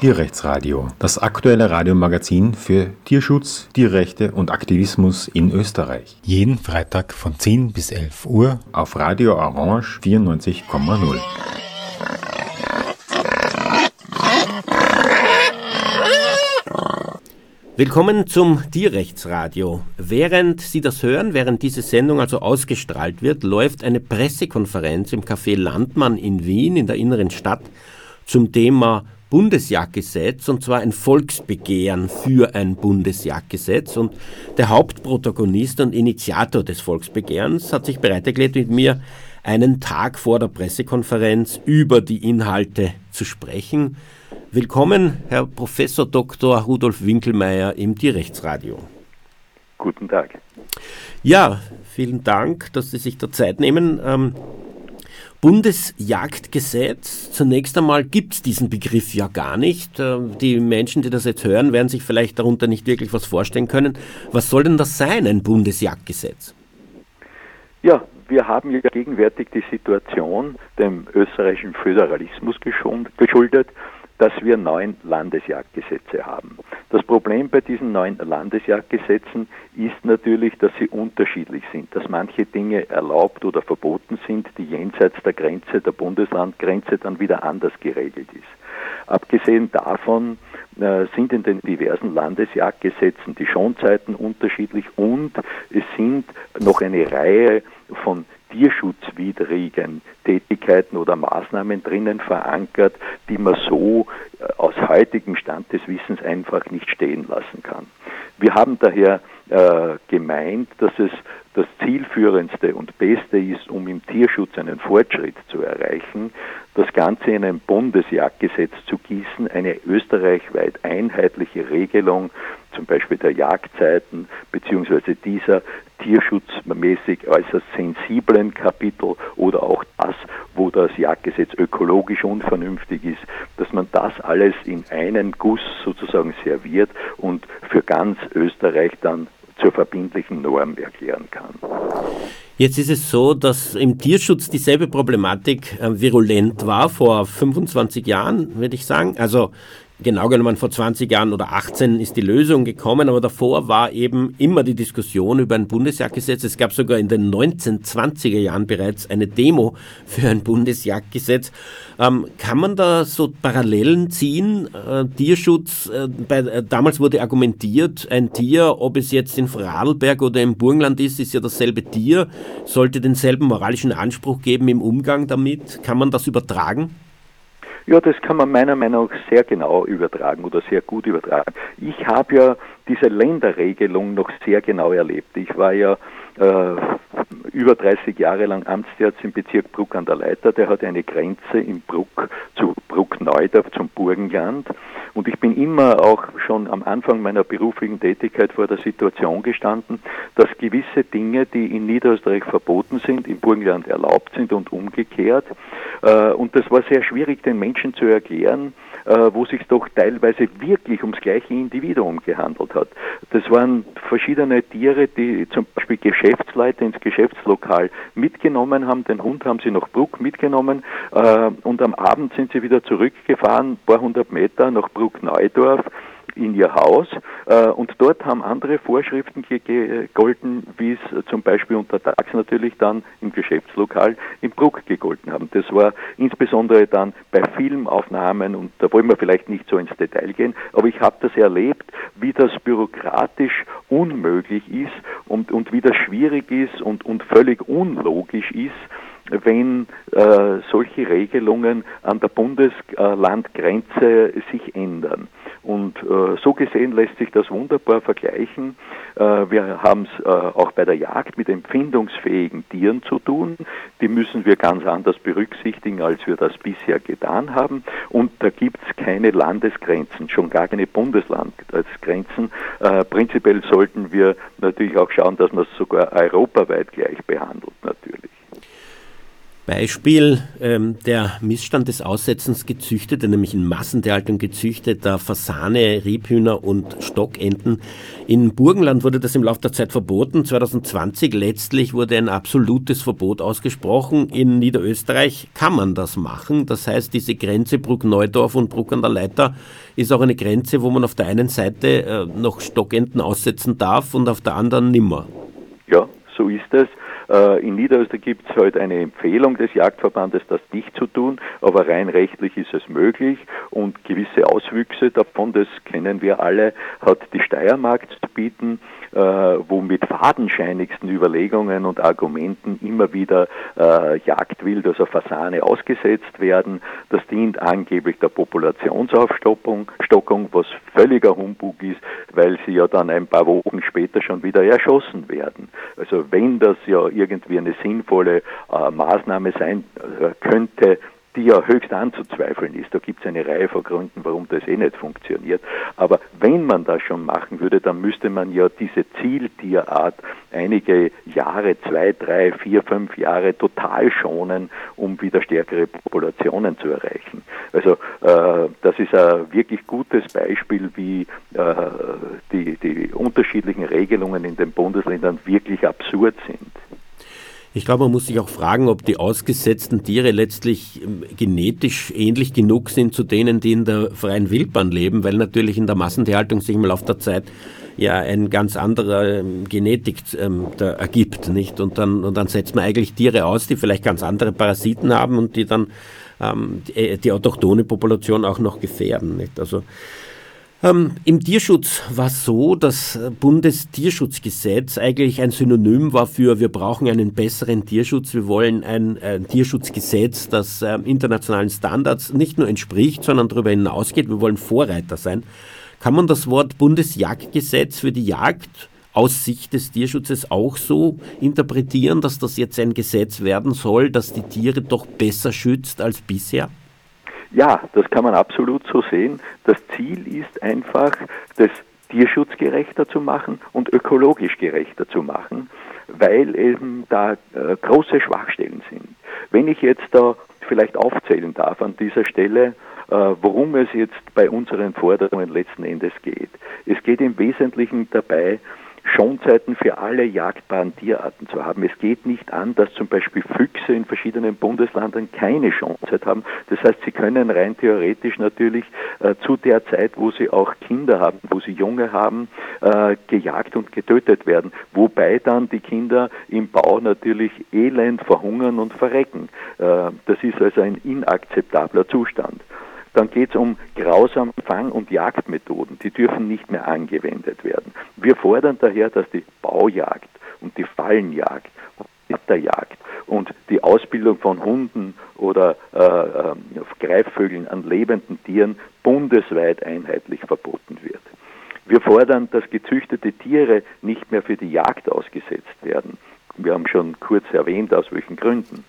Tierrechtsradio, das aktuelle Radiomagazin für Tierschutz, Tierrechte und Aktivismus in Österreich. Jeden Freitag von 10 bis 11 Uhr auf Radio Orange 94,0. Willkommen zum Tierrechtsradio. Während Sie das hören, während diese Sendung also ausgestrahlt wird, läuft eine Pressekonferenz im Café Landmann in Wien in der inneren Stadt zum Thema Bundesjagdgesetz und zwar ein Volksbegehren für ein Bundesjagdgesetz und der Hauptprotagonist und Initiator des Volksbegehrens hat sich bereit erklärt, mit mir einen Tag vor der Pressekonferenz über die Inhalte zu sprechen. Willkommen, Herr Professor Dr. Rudolf Winkelmeier im Tierrechtsradio. Guten Tag. Ja, vielen Dank, dass Sie sich der Zeit nehmen. Ähm, Bundesjagdgesetz, zunächst einmal gibt es diesen Begriff ja gar nicht. Ähm, die Menschen, die das jetzt hören, werden sich vielleicht darunter nicht wirklich was vorstellen können. Was soll denn das sein, ein Bundesjagdgesetz? Ja, wir haben ja gegenwärtig die Situation dem österreichischen Föderalismus geschuldet dass wir neun Landesjagdgesetze haben. Das Problem bei diesen neun Landesjagdgesetzen ist natürlich, dass sie unterschiedlich sind, dass manche Dinge erlaubt oder verboten sind, die jenseits der Grenze, der Bundeslandgrenze dann wieder anders geregelt ist. Abgesehen davon äh, sind in den diversen Landesjagdgesetzen die Schonzeiten unterschiedlich und es sind noch eine Reihe von tierschutzwidrigen Tätigkeiten oder Maßnahmen drinnen verankert, die man so aus heutigem Stand des Wissens einfach nicht stehen lassen kann. Wir haben daher äh, gemeint, dass es das zielführendste und beste ist, um im Tierschutz einen Fortschritt zu erreichen, das Ganze in ein Bundesjagdgesetz zu gießen, eine österreichweit einheitliche Regelung, zum Beispiel der Jagdzeiten, beziehungsweise dieser tierschutzmäßig äußerst sensiblen Kapitel oder auch das, wo das Jagdgesetz ökologisch unvernünftig ist, dass man das alles in einen Guss sozusagen serviert und für ganz Österreich dann zur verbindlichen Norm erklären kann. Jetzt ist es so, dass im Tierschutz dieselbe Problematik äh, virulent war vor 25 Jahren, würde ich sagen. Also genau genommen vor 20 Jahren oder 18 ist die Lösung gekommen, aber davor war eben immer die Diskussion über ein Bundesjagdgesetz. Es gab sogar in den 1920er Jahren bereits eine Demo für ein Bundesjagdgesetz. Ähm, kann man da so Parallelen ziehen? Äh, Tierschutz, äh, bei, äh, damals wurde argumentiert, ein Tier, ob es jetzt in Vorarlberg oder im Burgenland ist, ist ja dasselbe Tier, sollte denselben moralischen Anspruch geben im Umgang damit. Kann man das übertragen? Ja, das kann man meiner Meinung nach sehr genau übertragen oder sehr gut übertragen. Ich habe ja diese Länderregelung noch sehr genau erlebt. Ich war ja über 30 Jahre lang Amtsarzt im Bezirk Bruck an der Leiter. Der hat eine Grenze in Bruck zu Bruck Neudorf zum Burgenland. Und ich bin immer auch schon am Anfang meiner beruflichen Tätigkeit vor der Situation gestanden, dass gewisse Dinge, die in Niederösterreich verboten sind, im Burgenland erlaubt sind und umgekehrt. Äh, und das war sehr schwierig den Menschen zu erklären, äh, wo sich doch teilweise wirklich ums gleiche Individuum gehandelt hat. Das waren verschiedene Tiere, die zum Beispiel Geschäftsleute ins Geschäftslokal mitgenommen haben. Den Hund haben sie nach Bruck mitgenommen äh, und am Abend sind sie wieder zurückgefahren, ein paar hundert Meter nach Bruck-Neudorf in ihr Haus äh, und dort haben andere Vorschriften gegolten, wie es zum Beispiel untertags natürlich dann im Geschäftslokal in Bruck gegolten haben. Das war insbesondere dann bei Filmaufnahmen und da wollen wir vielleicht nicht so ins Detail gehen, aber ich habe das erlebt, wie das bürokratisch unmöglich ist und, und wie das schwierig ist und, und völlig unlogisch ist, wenn äh, solche Regelungen an der Bundeslandgrenze sich ändern. Und äh, so gesehen lässt sich das wunderbar vergleichen. Äh, wir haben es äh, auch bei der Jagd mit empfindungsfähigen Tieren zu tun. Die müssen wir ganz anders berücksichtigen, als wir das bisher getan haben. Und da gibt es keine Landesgrenzen, schon gar keine Bundeslandgrenzen. Äh, prinzipiell sollten wir natürlich auch schauen, dass man es sogar europaweit gleich behandelt, natürlich. Beispiel ähm, der Missstand des Aussetzens gezüchteter, nämlich in Massentierhaltung gezüchteter Fasane, Rebhühner und Stockenten. In Burgenland wurde das im Laufe der Zeit verboten. 2020 letztlich wurde ein absolutes Verbot ausgesprochen. In Niederösterreich kann man das machen. Das heißt, diese Grenze Bruck-Neudorf und Bruck an der Leiter ist auch eine Grenze, wo man auf der einen Seite äh, noch Stockenten aussetzen darf und auf der anderen nimmer. Ja, so ist es. Äh, in Niederösterreich gibt es heute halt eine Empfehlung des Jagdverbandes, das nicht zu tun, aber rein rechtlich ist es möglich und gewisse Auswüchse davon, das kennen wir alle, hat die Steiermark zu bieten. Äh, wo mit fadenscheinigsten Überlegungen und Argumenten immer wieder äh, Jagdwild, also Fasane, ausgesetzt werden. Das dient angeblich der Populationsaufstockung, was völliger Humbug ist, weil sie ja dann ein paar Wochen später schon wieder erschossen werden. Also wenn das ja irgendwie eine sinnvolle äh, Maßnahme sein äh, könnte, die ja höchst anzuzweifeln ist. Da gibt es eine Reihe von Gründen, warum das eh nicht funktioniert. Aber wenn man das schon machen würde, dann müsste man ja diese Zieltierart einige Jahre, zwei, drei, vier, fünf Jahre total schonen, um wieder stärkere Populationen zu erreichen. Also äh, das ist ein wirklich gutes Beispiel, wie äh, die, die unterschiedlichen Regelungen in den Bundesländern wirklich absurd sind. Ich glaube, man muss sich auch fragen, ob die ausgesetzten Tiere letztlich ähm, genetisch ähnlich genug sind zu denen, die in der freien Wildbahn leben, weil natürlich in der Massentierhaltung sich im Laufe der Zeit ja ein ganz anderer ähm, Genetik ähm, da ergibt, nicht? Und dann, und dann setzt man eigentlich Tiere aus, die vielleicht ganz andere Parasiten haben und die dann ähm, die, äh, die autochtone Population auch noch gefährden, nicht? Also ähm, Im Tierschutz war es so, dass Bundestierschutzgesetz eigentlich ein Synonym war für wir brauchen einen besseren Tierschutz, wir wollen ein, ein Tierschutzgesetz, das äh, internationalen Standards nicht nur entspricht, sondern darüber hinausgeht. Wir wollen Vorreiter sein. Kann man das Wort Bundesjagdgesetz für die Jagd aus Sicht des Tierschutzes auch so interpretieren, dass das jetzt ein Gesetz werden soll, das die Tiere doch besser schützt als bisher? Ja, das kann man absolut so sehen. Das Ziel ist einfach, das tierschutzgerechter zu machen und ökologisch gerechter zu machen, weil eben da äh, große Schwachstellen sind. Wenn ich jetzt da vielleicht aufzählen darf an dieser Stelle, äh, worum es jetzt bei unseren Forderungen letzten Endes geht. Es geht im Wesentlichen dabei, Schonzeiten für alle jagdbaren Tierarten zu haben. Es geht nicht an, dass zum Beispiel Füchse in verschiedenen Bundesländern keine Schonzeit haben. Das heißt, sie können rein theoretisch natürlich äh, zu der Zeit, wo sie auch Kinder haben, wo sie Junge haben, äh, gejagt und getötet werden. Wobei dann die Kinder im Bau natürlich elend verhungern und verrecken. Äh, das ist also ein inakzeptabler Zustand. Dann geht es um grausame Fang- und Jagdmethoden. Die dürfen nicht mehr angewendet werden. Wir fordern daher, dass die Baujagd und die Fallenjagd Jagd und die Ausbildung von Hunden oder äh, äh, Greifvögeln an lebenden Tieren bundesweit einheitlich verboten wird. Wir fordern, dass gezüchtete Tiere nicht mehr für die Jagd ausgesetzt werden. Wir haben schon kurz erwähnt, aus welchen Gründen.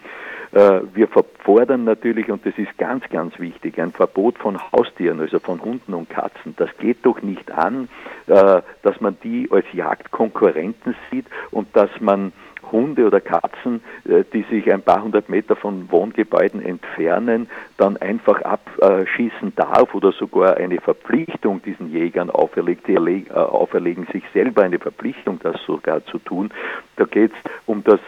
Äh, wir fordern natürlich, und das ist ganz, ganz wichtig, ein Verbot von Haustieren, also von Hunden und Katzen. Das geht doch nicht an, äh, dass man die als Jagdkonkurrenten sieht und dass man Hunde oder Katzen, äh, die sich ein paar hundert Meter von Wohngebäuden entfernen, dann einfach abschießen darf oder sogar eine Verpflichtung diesen Jägern auferlegt. Die auferlegen sich selber eine Verpflichtung, das sogar zu tun. Da geht es um das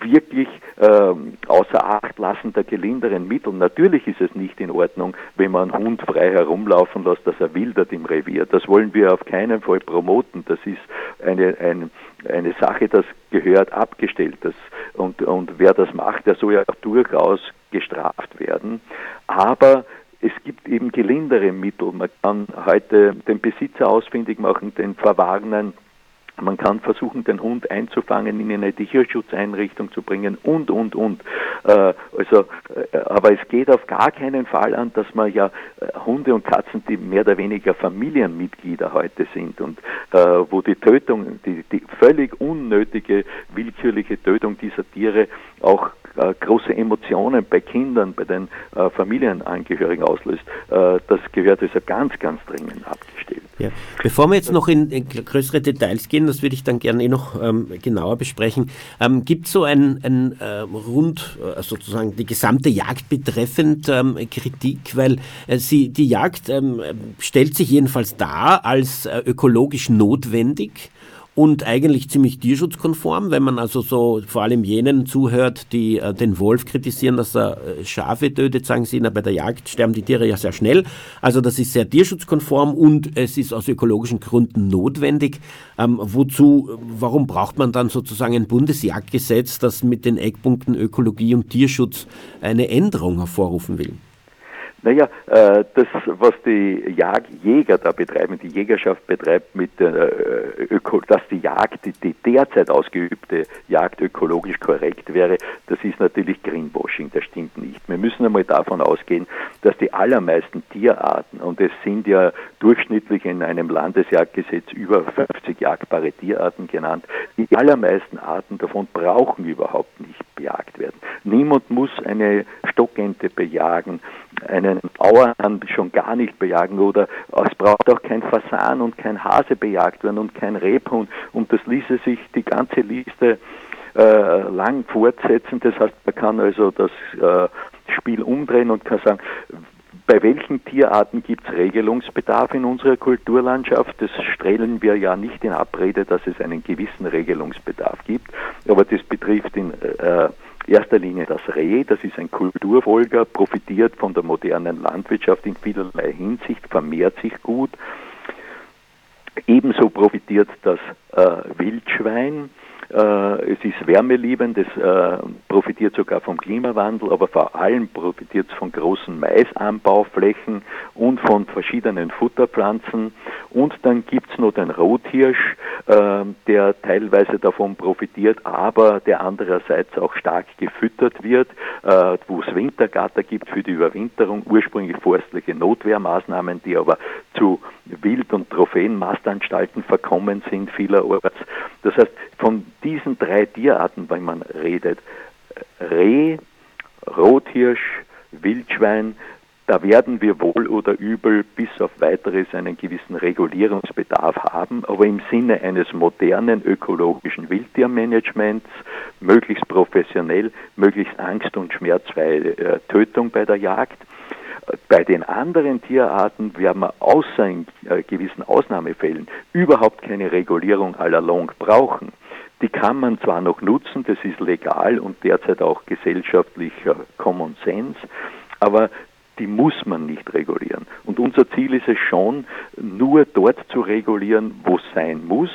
wirklich ähm, außer Acht lassen der gelinderen Mittel. Natürlich ist es nicht in Ordnung, wenn man einen Hund frei herumlaufen lässt, dass er wildert im Revier. Das wollen wir auf keinen Fall promoten. Das ist eine, ein, eine Sache, das gehört abgestellt. Das, und, und wer das macht, der soll ja durchaus gestraft werden. Aber es gibt eben gelindere Mittel. Man kann heute den Besitzer ausfindig machen, den verwarnen, man kann versuchen, den Hund einzufangen, in eine Tierschutzeinrichtung zu bringen und, und, und. Äh, also, äh, aber es geht auf gar keinen Fall an, dass man ja äh, Hunde und Katzen, die mehr oder weniger Familienmitglieder heute sind und äh, wo die Tötung, die, die völlig unnötige, willkürliche Tötung dieser Tiere auch große Emotionen bei Kindern, bei den äh, Familienangehörigen auslöst, das gehört also ganz, ganz dringend abgestellt. Ja. Bevor wir jetzt noch in, größere Details gehen, das würde ich dann gerne eh noch ähm, genauer besprechen, ähm, gibt es so ein, ein äh, rund äh, sozusagen die gesamte Jagd betreffend ähm, Kritik, weil äh, sie, die Jagd ähm, stellt sich jedenfalls dar als äh, ökologisch notwendig und eigentlich ziemlich tierschutzkonform, wenn man also so vor allem jenen zuhört, die äh, den Wolf kritisieren, dass er äh, Schafe tötet, sagen sie, na, bei der Jagd sterben die Tiere ja sehr schnell. Also das ist sehr tierschutzkonform und es ist aus ökologischen Gründen notwendig. Ähm, wozu, warum braucht man dann sozusagen ein Bundesjagdgesetz, das mit den Eckpunkten Ökologie und Tierschutz eine Änderung hervorrufen will? Naja, äh, das, was die Jäger da betreiben, die Jägerschaft betreibt, mit äh, Öko, dass die Jagd, die, derzeit ausgeübte Jagd ökologisch korrekt wäre, das ist natürlich Greenwashing, das stimmt nicht. Wir müssen einmal davon ausgehen, dass die allermeisten Tierarten, und es sind ja durchschnittlich in einem Landesjagdgesetz über 50 jagdbare Tierarten genannt, die allermeisten Arten davon brauchen überhaupt nicht bejagt werden. Niemand muss eine Stockente bejagen, einen Auerhahn schon gar nicht bejagen oder es braucht auch kein Fasan und kein Hase bejagt werden und kein Rebhund und das ließe sich die ganze Liste äh, lang fortsetzen. Das heißt, man kann also das äh, Spiel umdrehen und kann sagen, bei welchen Tierarten gibt es Regelungsbedarf in unserer Kulturlandschaft? Das stellen wir ja nicht in Abrede, dass es einen gewissen Regelungsbedarf gibt, aber das betrifft in äh, erster Linie das Reh, das ist ein Kulturfolger, profitiert von der modernen Landwirtschaft in vielerlei Hinsicht, vermehrt sich gut. Ebenso profitiert das äh, Wildschwein, es ist wärmeliebend, es äh, profitiert sogar vom Klimawandel, aber vor allem profitiert es von großen Maisanbauflächen und von verschiedenen Futterpflanzen. Und dann gibt es noch den Rothirsch, äh, der teilweise davon profitiert, aber der andererseits auch stark gefüttert wird, wo es Wintergatter gibt für die Überwinterung, ursprünglich forstliche Notwehrmaßnahmen, die aber zu Wild- und Trophäenmastanstalten verkommen sind vielerorts. Das heißt, von diesen drei Tierarten, wenn man redet, Reh, Rothirsch, Wildschwein, da werden wir wohl oder übel bis auf weiteres einen gewissen Regulierungsbedarf haben, aber im Sinne eines modernen ökologischen Wildtiermanagements, möglichst professionell, möglichst angst- und schmerzfreie äh, Tötung bei der Jagd. Bei den anderen Tierarten werden wir außer in äh, gewissen Ausnahmefällen überhaupt keine Regulierung à la longue brauchen. Die kann man zwar noch nutzen, das ist legal und derzeit auch gesellschaftlicher Common Sense, aber die muss man nicht regulieren. Und unser Ziel ist es schon, nur dort zu regulieren, wo es sein muss,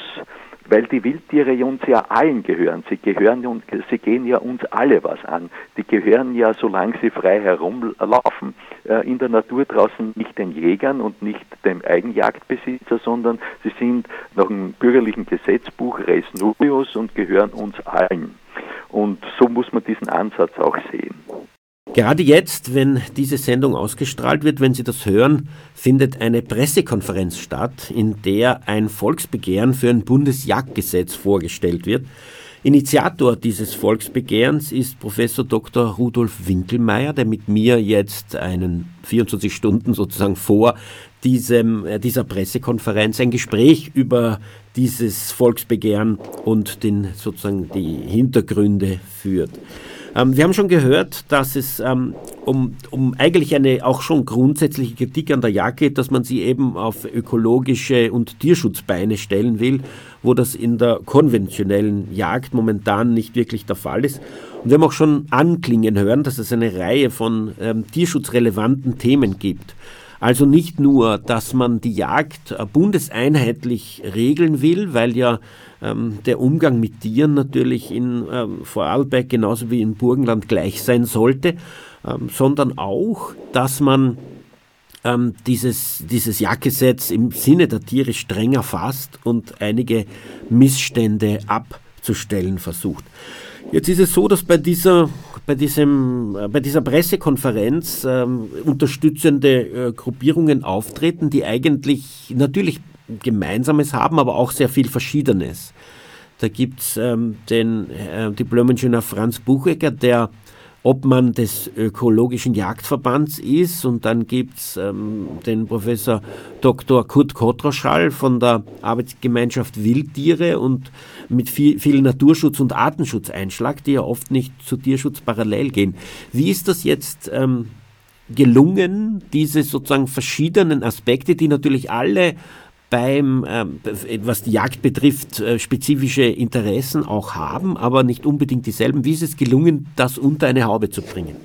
weil die Wildtiere uns ja allen gehören. Sie gehören und sie gehen ja uns alle was an. Die gehören ja, solange sie frei herumlaufen, äh, in der Natur draußen nicht den Jägern und nicht dem Eigenjagdbesitzer, sondern sie sind nach dem bürgerlichen Gesetzbuch res nullius und gehören uns allen. Und so muss man diesen Ansatz auch sehen. Gerade jetzt, wenn diese Sendung ausgestrahlt wird, wenn Sie das hören, findet eine Pressekonferenz statt, in der ein Volksbegehren für ein Bundesjagdgesetz vorgestellt wird. Initiator dieses Volksbegehrens ist Professor Dr. Rudolf Winkelmeier, der mit mir jetzt einen 24 Stunden sozusagen vor diesem, äh, dieser Pressekonferenz ein Gespräch über dieses Volksbegehren und den, sozusagen die Hintergründe führt. Ähm, wir haben schon gehört, dass es ähm, um, um eigentlich eine auch schon grundsätzliche Kritik an der Jagd geht, dass man sie eben auf ökologische und Tierschutzbeine stellen will, wo das in der konventionellen Jagd momentan nicht wirklich der Fall ist. Und wir haben auch schon anklingen hören, dass es eine Reihe von ähm, tierschutzrelevanten Themen gibt. Also nicht nur, dass man die Jagd äh, bundeseinheitlich regeln will, weil ja ähm, der Umgang mit Tieren natürlich in ähm, Vorarlberg genauso wie im Burgenland gleich sein sollte, ähm, sondern auch, dass man ähm, dieses, dieses Jagdgesetz im Sinne der Tiere strenger fasst und einige Missstände abzustellen versucht. Jetzt ist es so, dass bei dieser, bei diesem, äh, bei dieser Pressekonferenz ähm, unterstützende äh, Gruppierungen auftreten, die eigentlich natürlich Gemeinsames haben, aber auch sehr viel Verschiedenes. Da gibt es ähm, den äh, Diplom-Ingenieur Franz Buchecker, der ob man des ökologischen Jagdverbands ist. Und dann gibt es ähm, den Professor Dr. Kurt Kotroschall von der Arbeitsgemeinschaft Wildtiere und mit viel, viel Naturschutz- und Artenschutzeinschlag, die ja oft nicht zu Tierschutz parallel gehen. Wie ist das jetzt ähm, gelungen, diese sozusagen verschiedenen Aspekte, die natürlich alle beim, ähm, was die Jagd betrifft, äh, spezifische Interessen auch haben, aber nicht unbedingt dieselben. Wie ist es gelungen, das unter eine Haube zu bringen?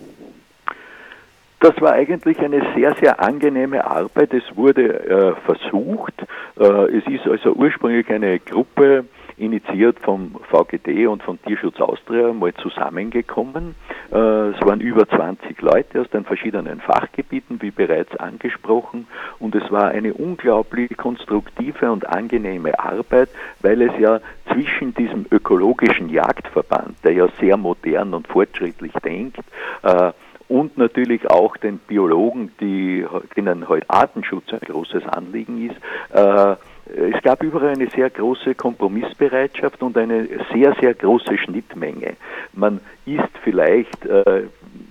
Das war eigentlich eine sehr, sehr angenehme Arbeit. Es wurde äh, versucht. Äh, es ist also ursprünglich eine Gruppe initiiert vom VGD und von Tierschutz Austria mal zusammengekommen. Äh, es waren über 20 Leute aus den verschiedenen Fachgebieten, wie bereits angesprochen, und es war eine unglaublich konstruktive und angenehme Arbeit, weil es ja zwischen diesem ökologischen Jagdverband, der ja sehr modern und fortschrittlich denkt, äh, und natürlich auch den Biologen, die, denen heute Artenschutz ein großes Anliegen ist, äh, es gab überall eine sehr große Kompromissbereitschaft und eine sehr, sehr große Schnittmenge. Man ist vielleicht äh,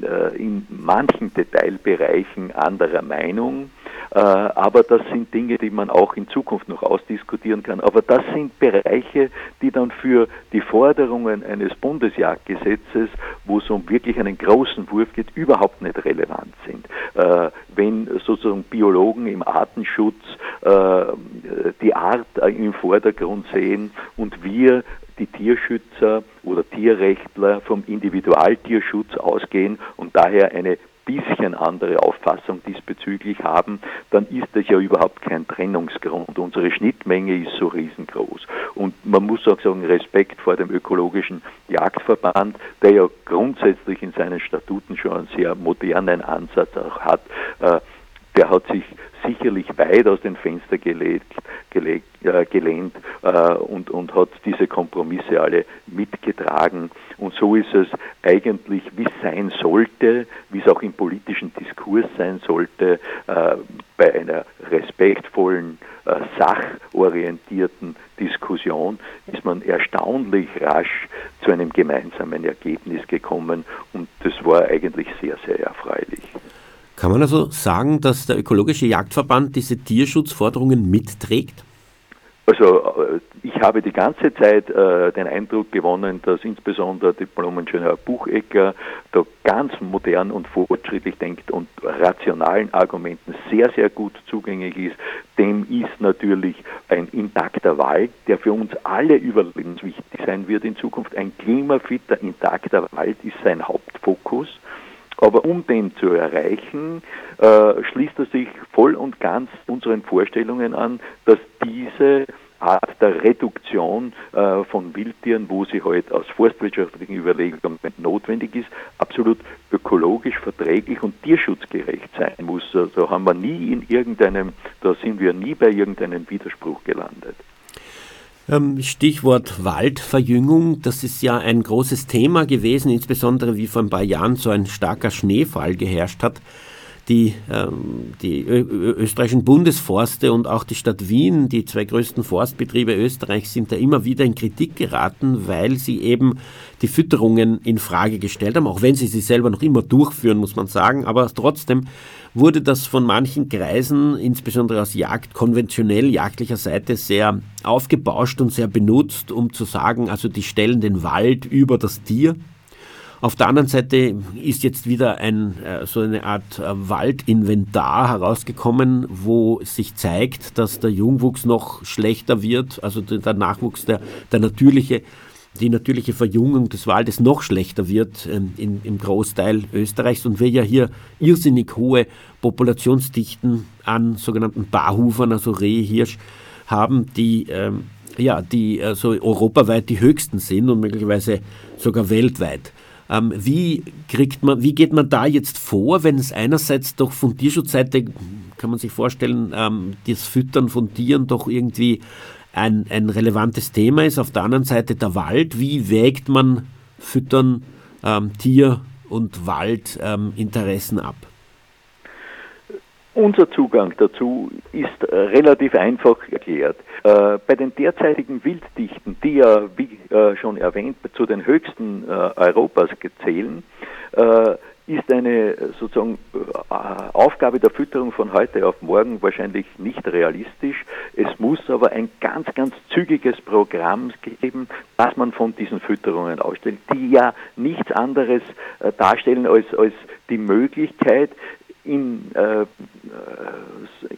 äh in manchen Detailbereichen anderer Meinung, aber das sind Dinge, die man auch in Zukunft noch ausdiskutieren kann. Aber das sind Bereiche, die dann für die Forderungen eines Bundesjagdgesetzes, wo es um wirklich einen großen Wurf geht, überhaupt nicht relevant sind. Äh, wenn sozusagen Biologen im Artenschutz äh, die Art im Vordergrund sehen und wir die Tierschützer oder Tierrechtler vom Individualtierschutz ausgehen und daher eine bisschen andere Auffassung diesbezüglich haben, dann ist das ja überhaupt kein Trennungsgrund. Unsere Schnittmenge ist so riesengroß. Und man muss auch sagen, Respekt vor dem ökologischen Jagdverband, der ja grundsätzlich in seinen Statuten schon einen sehr modernen Ansatz auch hat. Äh, der hat sich sicherlich weit aus den Fenstern gelegt, gelegt, äh, gelehnt äh, und, und hat diese Kompromisse alle mitgetragen. Und so ist es eigentlich, wie es sein sollte, wie es auch im politischen Diskurs sein sollte, äh, bei einer respektvollen, äh, sachorientierten Diskussion ist man erstaunlich rasch zu einem gemeinsamen Ergebnis gekommen und das war eigentlich sehr, sehr erfreulich. Kann man also sagen, dass der Ökologische Jagdverband diese Tierschutzforderungen mitträgt? Also äh, ich habe die ganze Zeit äh, den Eindruck gewonnen, dass insbesondere Diplom-Ingenieur Buchecker da ganz modern und fortschrittlich denkt und rationalen Argumenten sehr, sehr gut zugänglich ist. Dem ist natürlich ein intakter Wald, der für uns alle überlebenswichtig sein wird in Zukunft. Ein klimafitter, intakter Wald ist sein Hauptfokus. Aber um den zu erreichen, äh, schließt er sich voll und ganz unseren Vorstellungen an, dass diese Art der Reduktion äh, von Wildtieren, wo sie heute halt aus forstwirtschaftlichen Überlegungen notwendig ist, absolut ökologisch verträglich und tierschutzgerecht sein muss. Also haben wir nie in irgendeinem, da sind wir nie bei irgendeinem Widerspruch gelandet. Ähm, Stichwort Waldverjüngung, das ist ja ein großes Thema gewesen, insbesondere wie vor ein paar Jahren so ein starker Schneefall geherrscht hat. Die, ähm, die österreichischen Bundesforste und auch die Stadt Wien, die zwei größten Forstbetriebe Österreichs, sind da immer wieder in Kritik geraten, weil sie eben die Fütterungen in Frage gestellt haben, auch wenn sie sie selber noch immer durchführen, muss man sagen. Aber trotzdem wurde das von manchen Kreisen, insbesondere aus Jagd, konventionell jagdlicher Seite, sehr aufgebauscht und sehr benutzt, um zu sagen, also die stellen den Wald über das Tier. Auf der anderen Seite ist jetzt wieder ein, äh, so eine Art äh, Waldinventar herausgekommen, wo sich zeigt, dass der Jungwuchs noch schlechter wird, also der Nachwuchs, der, der natürliche die natürliche Verjüngung des Waldes noch schlechter wird ähm, in, im Großteil Österreichs und wir ja hier irrsinnig hohe Populationsdichten an sogenannten Barhufern, also Reh, Hirsch, haben, die, ähm, ja, die also europaweit die höchsten sind und möglicherweise sogar weltweit. Ähm, wie, kriegt man, wie geht man da jetzt vor, wenn es einerseits doch von Tierschutzseite, kann man sich vorstellen, ähm, das Füttern von Tieren doch irgendwie ein, ein relevantes Thema ist. Auf der anderen Seite der Wald. Wie wägt man Füttern, ähm, Tier- und Waldinteressen ab? Unser Zugang dazu ist äh, relativ einfach erklärt. Äh, bei den derzeitigen Wilddichten, die ja, wie äh, schon erwähnt, zu den höchsten Europas zählen, äh, ist eine sozusagen Aufgabe der Fütterung von heute auf morgen wahrscheinlich nicht realistisch. Es muss aber ein ganz, ganz zügiges Programm geben, das man von diesen Fütterungen ausstellt, die ja nichts anderes darstellen als, als die Möglichkeit, in, äh,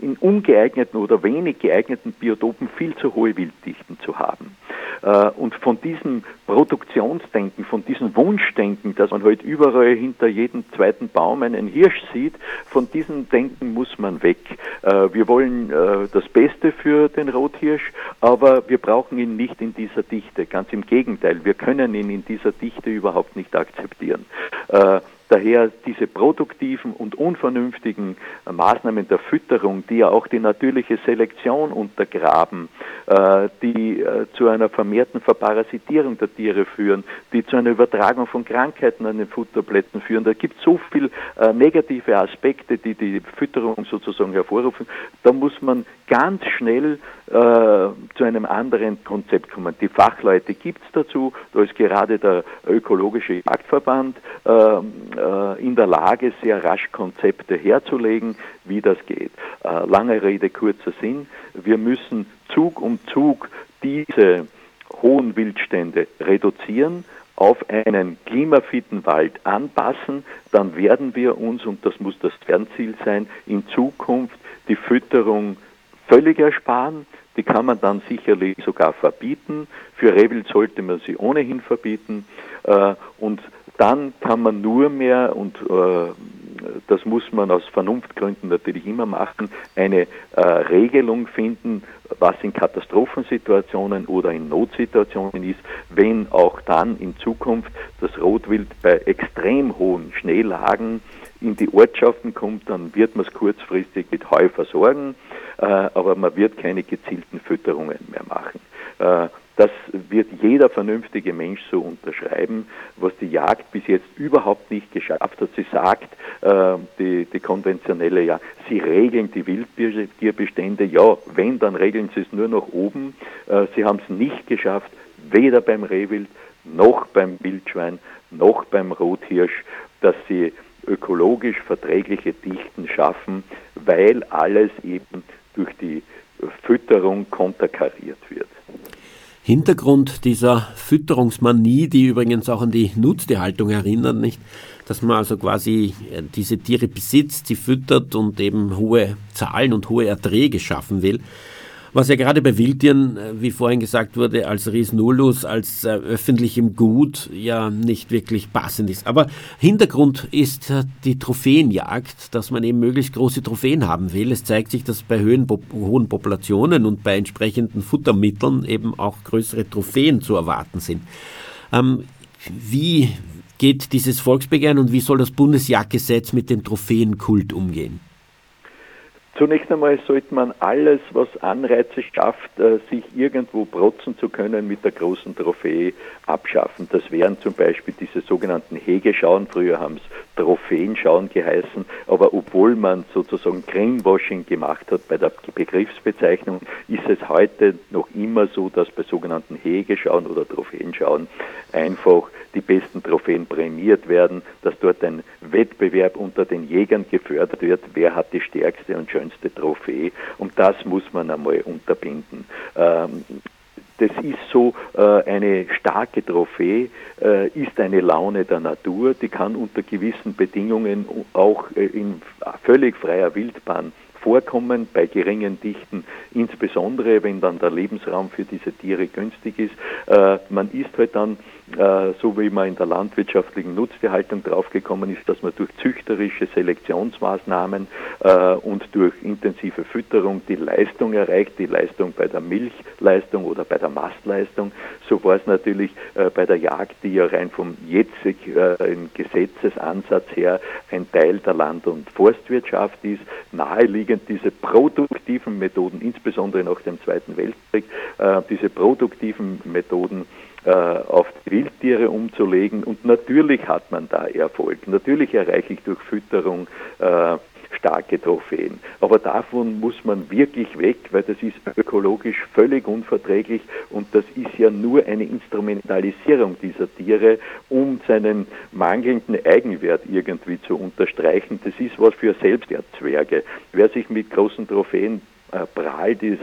in ungeeigneten oder wenig geeigneten Biotopen viel zu hohe Wilddichten zu haben. Äh, und von diesem Produktionsdenken, von diesem Wunschdenken, dass man halt überall hinter jedem zweiten Baum einen Hirsch sieht, von diesem Denken muss man weg. Äh, wir wollen äh, das Beste für den Rothirsch, aber wir brauchen ihn nicht in dieser Dichte. Ganz im Gegenteil, wir können ihn in dieser Dichte überhaupt nicht akzeptieren. Daher diese produktiven und unvernünftigen äh, Maßnahmen der Fütterung, die ja auch die natürliche Selektion untergraben, äh, die äh, zu einer vermehrten Verparasitierung der Tiere führen, die zu einer Übertragung von Krankheiten an den Futterblättern führen. Da gibt es so viele negative Aspekte, die die Fütterung sozusagen hervorrufen. Da muss man ganz schnell zu einem anderen Konzept kommen. Die Fachleute gibt es dazu. Da ist gerade der ökologische Jagdverband ähm, äh, in der Lage, sehr rasch Konzepte herzulegen, wie das geht. Äh, lange Rede, kurzer Sinn. Wir müssen Zug um Zug diese hohen Wildstände reduzieren, auf einen klimafitten Wald anpassen, dann werden wir uns, und das muss das Fernziel sein, in Zukunft die Fütterung völlig ersparen. Die kann man dann sicherlich sogar verbieten. Für Rehwild sollte man sie ohnehin verbieten. Äh, und dann kann man nur mehr, und äh, das muss man aus Vernunftgründen natürlich immer machen, eine äh, Regelung finden, was in Katastrophensituationen oder in Notsituationen ist, wenn auch dann in Zukunft das Rotwild bei extrem hohen Schneelagen in die Ortschaften kommt, dann wird man es kurzfristig mit Heu versorgen, äh, aber man wird keine gezielten Fütterungen mehr machen. Äh, das wird jeder vernünftige Mensch so unterschreiben, was die Jagd bis jetzt überhaupt nicht geschafft hat. Sie sagt, äh, die, die konventionelle, ja, sie regeln die Wildtierbestände, ja, wenn, dann regeln sie es nur nach oben. Äh, sie haben es nicht geschafft, weder beim Rehwild noch beim Wildschwein noch beim Rothirsch, dass sie ökologisch verträgliche Dichten schaffen, weil alles eben durch die Fütterung konterkariert wird. Hintergrund dieser Fütterungsmanie, die übrigens auch an die Nutztierhaltung erinnert, nicht? Dass man also quasi äh, diese Tiere besitzt, sie füttert und eben hohe Zahlen und hohe Erträge schaffen will was ja gerade bei Wildtieren, äh, wie vorhin gesagt wurde, als Res Nullus, als äh, öffentlichem Gut ja nicht wirklich passend ist. Aber Hintergrund ist äh, die Trophäenjagd, dass man eben möglichst große Trophäen haben will. Es zeigt sich, dass bei hohen, hohen Populationen und bei entsprechenden Futtermitteln eben auch größere Trophäen zu erwarten sind. Ähm, wie geht dieses Volksbegehren und wie soll das Bundesjagdgesetz mit dem Trophäenkult umgehen? Zunächst einmal sollte man alles, was Anreize schafft, äh, sich irgendwo protzen zu können, mit der großen Trophäe abschaffen. Das wären zum Beispiel diese sogenannten Hegeschauen. Früher haben es Trophäenschauen geheißen, aber obwohl man sozusagen Greenwashing gemacht hat bei der Begriffsbezeichnung, ist es heute noch immer so, dass bei sogenannten Hegeschauen oder Trophäenschauen einfach die besten Trophäen prämiert werden, dass dort ein Wettbewerb unter den Jägern gefördert wird, wer hat die stärkste und schönste Trophäe und das muss man einmal unterbinden. Ähm, das ist so, äh, eine starke Trophäe äh, ist eine Laune der Natur, die kann unter gewissen Bedingungen auch äh, in völlig freier Wildbahn vorkommen, bei geringen Dichten, insbesondere wenn dann der Lebensraum für diese Tiere günstig ist. Man ist halt dann, so wie man in der landwirtschaftlichen Nutztierhaltung draufgekommen ist, dass man durch züchterische Selektionsmaßnahmen äh, und durch intensive Fütterung die Leistung erreicht, die Leistung bei der Milchleistung oder bei der Mastleistung. So war es natürlich äh, bei der Jagd, die ja rein vom jetzigen äh, Gesetzesansatz her ein Teil der Land- und Forstwirtschaft ist, naheliegend diese produktiven Methoden, insbesondere nach dem Zweiten Weltkrieg, äh, diese produktiven Methoden äh, auf die Wildtiere umzulegen. Und natürlich hat man da Erfolg. Natürlich erreiche ich durch Fütterung äh, starke Trophäen. Aber davon muss man wirklich weg, weil das ist ökologisch völlig unverträglich und das ist ja nur eine Instrumentalisierung dieser Tiere, um seinen mangelnden Eigenwert irgendwie zu unterstreichen. Das ist was für Selbsterzwerge. Wer sich mit großen Trophäen äh, prahlt ist,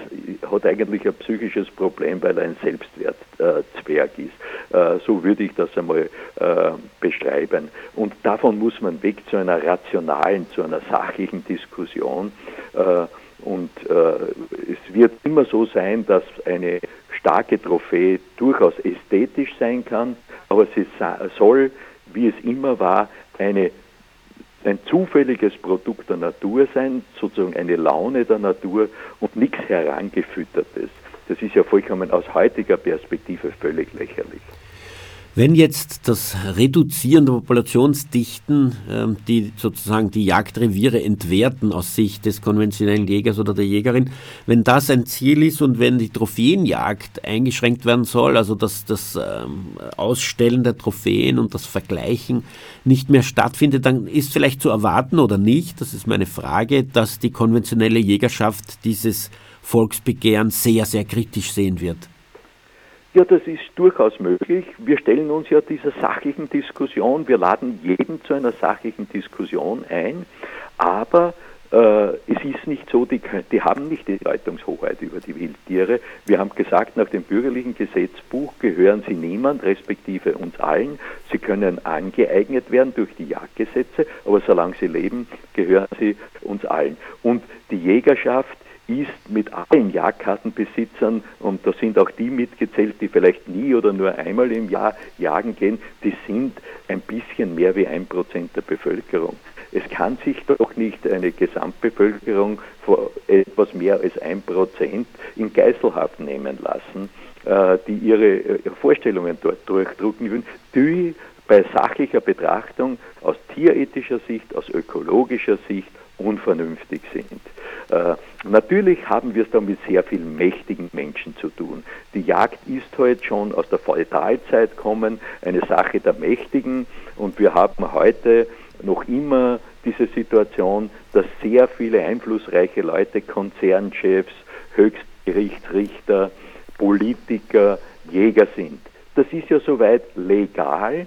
hat eigentlich ein psychisches Problem, weil er ein Selbstwertzwerg äh, ist. Äh, so würde ich das einmal äh, beschreiben. Und davon muss man weg zu einer rationalen, zu einer sachlichen Diskussion. Äh, und äh, es wird immer so sein, dass eine starke Trophäe durchaus ästhetisch sein kann, aber sie soll, wie es immer war, eine ein zufälliges Produkt der Natur sein, sozusagen eine Laune der Natur und nichts herangefüttertes. Das ist ja vollkommen aus heutiger Perspektive völlig lächerlich. Wenn jetzt das Reduzieren der Populationsdichten, ähm, die sozusagen die Jagdreviere entwerten aus Sicht des konventionellen Jägers oder der Jägerin, wenn das ein Ziel ist und wenn die Trophäenjagd eingeschränkt werden soll, also dass das ähm, Ausstellen der Trophäen und das Vergleichen nicht mehr stattfindet, dann ist vielleicht zu erwarten oder nicht, das ist meine Frage, dass die konventionelle Jägerschaft dieses Volksbegehren sehr, sehr kritisch sehen wird. Ja, das ist durchaus möglich. Wir stellen uns ja dieser sachlichen Diskussion, wir laden jeden zu einer sachlichen Diskussion ein, aber äh, es ist nicht so, die, die haben nicht die Deutungshoheit über die Wildtiere. Wir haben gesagt, nach dem bürgerlichen Gesetzbuch gehören sie niemand, respektive uns allen. Sie können angeeignet werden durch die Jagdgesetze, aber solange sie leben, gehören sie uns allen. Und die Jägerschaft ist mit allen Jagdkartenbesitzern, und da sind auch die mitgezählt, die vielleicht nie oder nur einmal im Jahr jagen gehen, die sind ein bisschen mehr wie ein Prozent der Bevölkerung. Es kann sich doch nicht eine Gesamtbevölkerung vor etwas mehr als ein Prozent in Geiselhaft nehmen lassen, äh, die ihre äh, Vorstellungen dort durchdrucken würden, die bei sachlicher Betrachtung aus tierethischer Sicht, aus ökologischer Sicht unvernünftig sind. Äh, natürlich haben wir es da mit sehr vielen mächtigen Menschen zu tun. Die Jagd ist heute schon aus der Feudalzeit kommen, eine Sache der Mächtigen und wir haben heute noch immer diese Situation, dass sehr viele einflussreiche Leute, Konzernchefs, Höchstgerichtsrichter, Politiker, Jäger sind. Das ist ja soweit legal,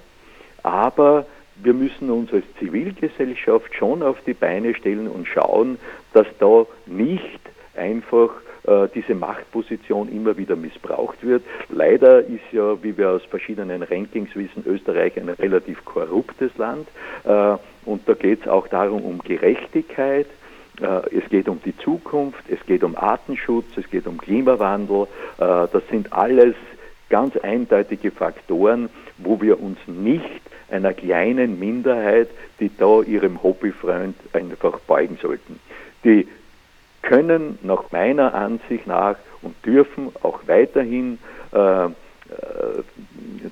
aber wir müssen uns als Zivilgesellschaft schon auf die Beine stellen und schauen, dass da nicht einfach äh, diese Machtposition immer wieder missbraucht wird. Leider ist ja, wie wir aus verschiedenen Rankings wissen, Österreich ein relativ korruptes Land. Äh, und da geht es auch darum, um Gerechtigkeit. Äh, es geht um die Zukunft, es geht um Artenschutz, es geht um Klimawandel. Das sind alles ganz eindeutige Faktoren, wo wir uns nicht einer kleinen Minderheit, die da ihrem Hobbyfreund einfach beugen sollten. Die können nach meiner Ansicht nach und dürfen auch weiterhin äh, äh,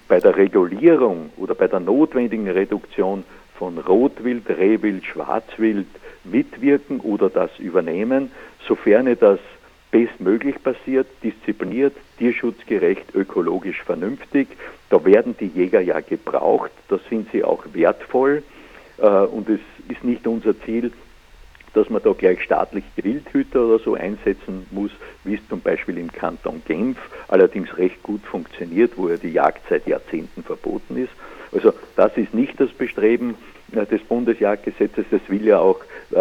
bei der Regulierung oder bei der notwendigen Reduktion von Rotwild, Rehwild, Schwarzwild mitwirken oder das übernehmen, sofern das bestmöglich passiert, diszipliniert, tierschutzgerecht, ökologisch vernünftig. Da werden die Jäger ja gebraucht, da sind sie auch wertvoll äh, und es ist nicht unser Ziel, dass man da gleich staatliche Wildhüter oder so einsetzen muss, wie es zum Beispiel im Kanton Genf allerdings recht gut funktioniert, wo ja die Jagd seit Jahrzehnten verboten ist. Also das ist nicht das Bestreben äh, des Bundesjagdgesetzes. Das will ja auch äh,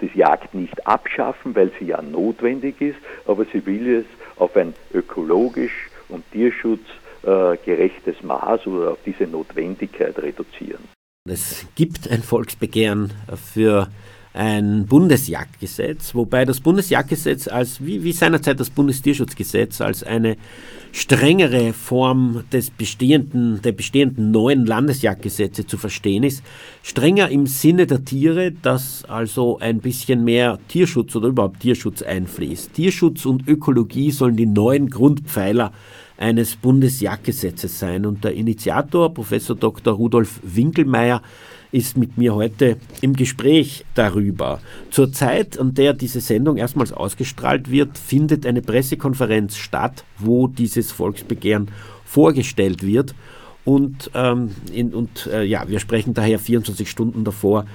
das Jagd nicht abschaffen, weil sie ja notwendig ist, aber sie will es auf ein ökologisch und tierschutzgerechtes äh, Maß oder auf diese Notwendigkeit reduzieren. Es gibt ein Volksbegehren für ein Bundesjagdgesetz, wobei das Bundesjagdgesetz als, wie, wie seinerzeit das Bundestierschutzgesetz, als eine strengere Form des bestehenden, der bestehenden neuen Landesjagdgesetze zu verstehen ist. Strenger im Sinne der Tiere, dass also ein bisschen mehr Tierschutz oder überhaupt Tierschutz einfließt. Tierschutz und Ökologie sollen die neuen Grundpfeiler eines Bundesjagdgesetzes sein. Und der Initiator, Professor Dr. Rudolf Winkelmeier, ist mit mir heute im Gespräch darüber. Zur Zeit, an der diese Sendung erstmals ausgestrahlt wird, findet eine Pressekonferenz statt, wo dieses Volksbegehren vorgestellt wird. Und, ähm, in, und äh, ja, wir sprechen daher 24 Stunden davor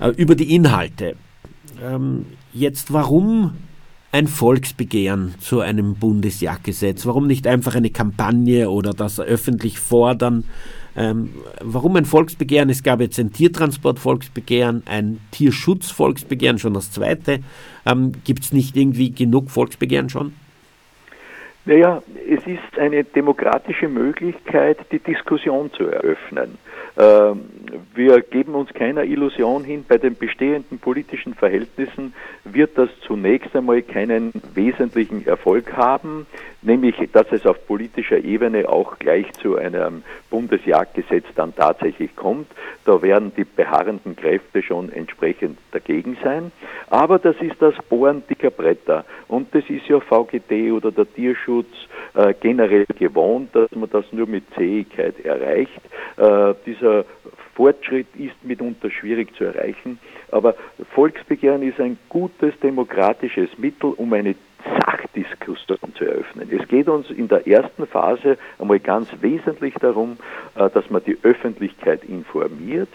äh, über die Inhalte. ähm, jetzt warum ein Volksbegehren zu einem Bundesjagdgesetz? Warum nicht einfach eine Kampagne oder das öffentlich fordern? Ähm, warum ein Volksbegehren? Es gab jetzt ein Tiertransport-Volksbegehren, ein Tierschutz-Volksbegehren, schon das zweite. Ähm, Gibt es nicht irgendwie genug Volksbegehren schon? Naja, es ist eine demokratische Möglichkeit, die Diskussion zu eröffnen. Ähm, wir geben uns keiner Illusion hin, bei den bestehenden politischen Verhältnissen wird das zunächst einmal keinen wesentlichen Erfolg haben, nämlich dass es auf politischer Ebene auch gleich zu einem Bundesjagdgesetz dann tatsächlich kommt. Da werden die beharrenden Kräfte schon entsprechend dagegen sein. Aber das ist das Bohren dicker Bretter. Und das ist ja VGT oder der Tierschutz äh, generell gewohnt, dass man das nur mit Zähigkeit erreicht. Äh, dieser Fortschritt ist mitunter schwierig zu erreichen, aber Volksbegehren ist ein gutes demokratisches Mittel, um eine Sachdiskussion zu eröffnen. Es geht uns in der ersten Phase einmal ganz wesentlich darum, äh, dass man die Öffentlichkeit informiert,